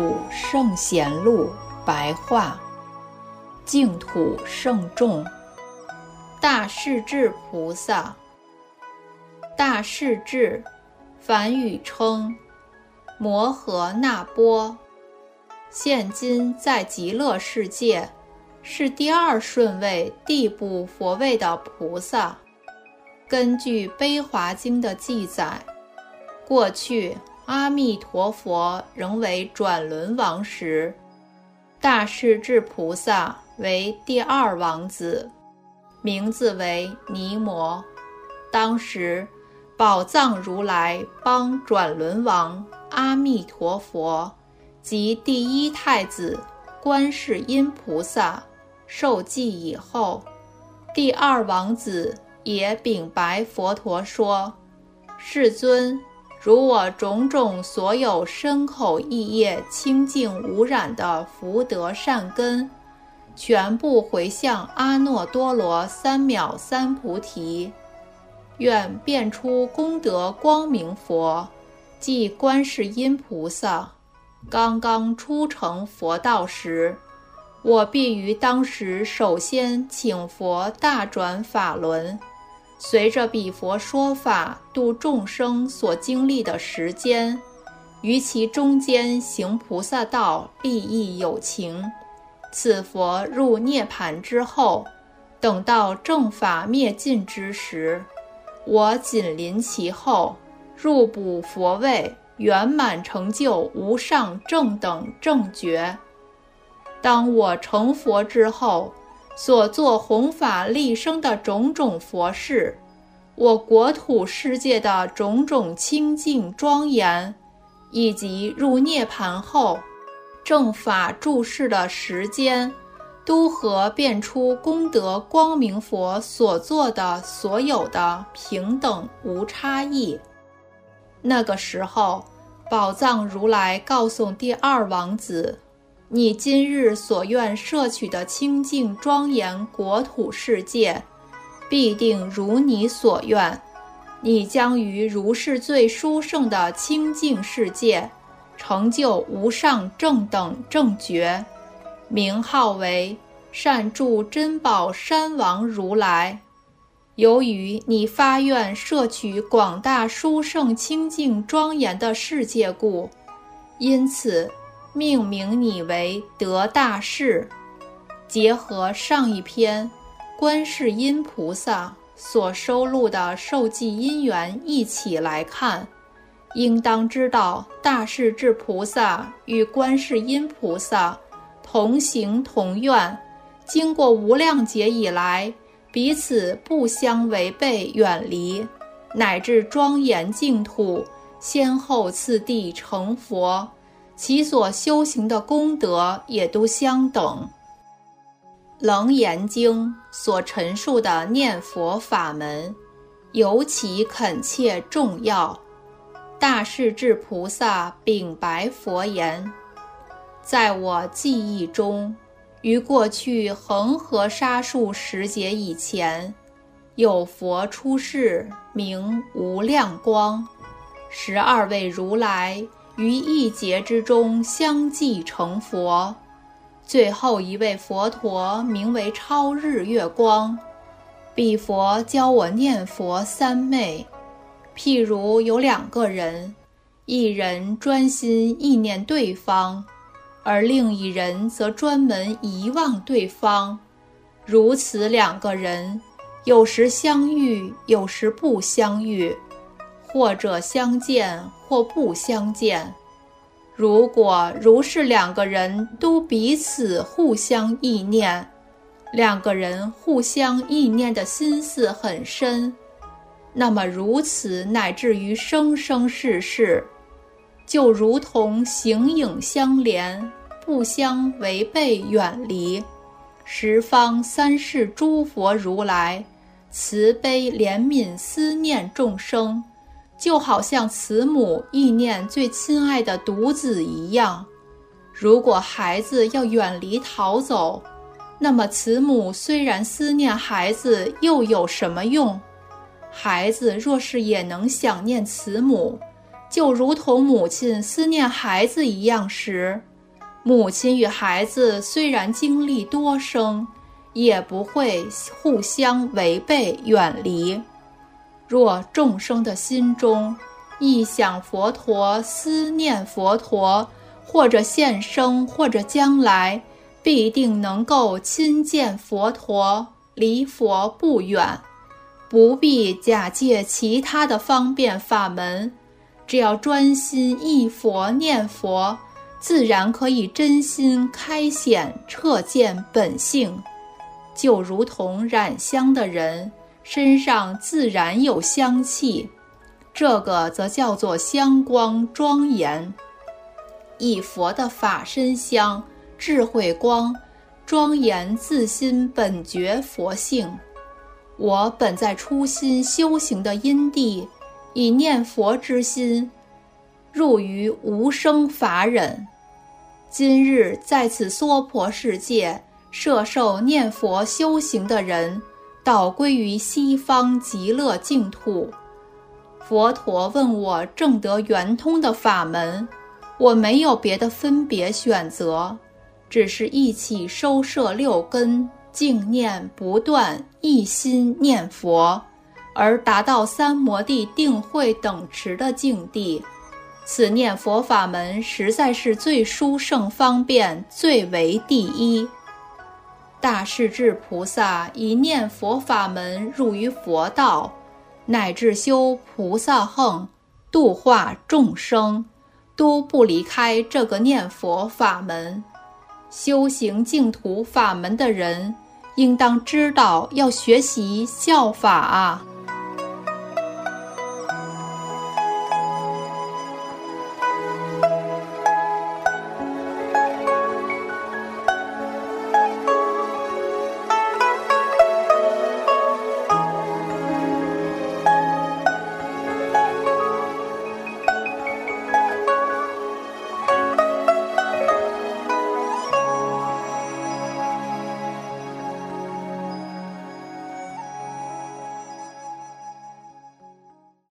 处圣贤录白话，净土圣众。大势至菩萨，大势至，梵语称摩诃那波，现今在极乐世界是第二顺位地部佛位的菩萨。根据《悲华经》的记载，过去阿弥陀佛仍为转轮王时，大势至菩萨为第二王子。名字为尼摩。当时，宝藏如来帮转轮王阿弥陀佛及第一太子观世音菩萨受记以后，第二王子也禀白佛陀说：“世尊，如我种种所有身口意业清净无染的福德善根。”全部回向阿耨多罗三藐三菩提，愿变出功德光明佛，即观世音菩萨。刚刚出成佛道时，我必于当时首先请佛大转法轮，随着彼佛说法度众生所经历的时间，于其中间行菩萨道，利益有情。此佛入涅盘之后，等到正法灭尽之时，我紧临其后，入补佛位，圆满成就无上正等正觉。当我成佛之后，所作弘法利生的种种佛事，我国土世界的种种清净庄严，以及入涅盘后。正法注释的时间，都和变出功德光明佛所做的所有的平等无差异。那个时候，宝藏如来告诉第二王子：“你今日所愿摄取的清净庄严国土世界，必定如你所愿。你将于如是最殊胜的清净世界。”成就无上正等正觉，名号为善住珍宝山王如来。由于你发愿摄取广大殊胜清净庄严的世界故，因此命名你为得大士。结合上一篇观世音菩萨所收录的受记因缘一起来看。应当知道，大势至菩萨与观世音菩萨同行同愿，经过无量劫以来，彼此不相违背、远离，乃至庄严净土，先后次第成佛，其所修行的功德也都相等。《楞严经》所陈述的念佛法门，尤其恳切重要。大势至菩萨禀白佛言：“在我记忆中，于过去恒河沙数十劫以前，有佛出世，名无量光。十二位如来于一劫之中相继成佛。最后一位佛陀名为超日月光。彼佛教我念佛三昧。”譬如有两个人，一人专心意念对方，而另一人则专门遗忘对方。如此两个人，有时相遇，有时不相遇，或者相见，或不相见。如果如是两个人都彼此互相意念，两个人互相意念的心思很深。那么如此乃至于生生世世，就如同形影相连，不相违背远离。十方三世诸佛如来慈悲怜悯思念众生，就好像慈母意念最亲爱的独子一样。如果孩子要远离逃走，那么慈母虽然思念孩子，又有什么用？孩子若是也能想念慈母，就如同母亲思念孩子一样时，母亲与孩子虽然经历多生，也不会互相违背远离。若众生的心中忆想佛陀、思念佛陀，或者现生，或者将来，必定能够亲见佛陀，离佛不远。不必假借其他的方便法门，只要专心忆佛念佛。自然可以真心开显彻见本性，就如同染香的人身上自然有香气，这个则叫做香光庄严。以佛的法身香、智慧光，庄严自心本觉佛性。我本在初心修行的因地，以念佛之心。入于无生法忍，今日在此娑婆世界摄受念佛修行的人，倒归于西方极乐净土。佛陀问我正得圆通的法门，我没有别的分别选择，只是一起收摄六根，净念不断，一心念佛，而达到三摩地定慧等持的境地。此念佛法门实在是最殊胜方便，最为第一。大势至菩萨以念佛法门入于佛道，乃至修菩萨横、度化众生，都不离开这个念佛法门。修行净土法门的人，应当知道要学习效法啊。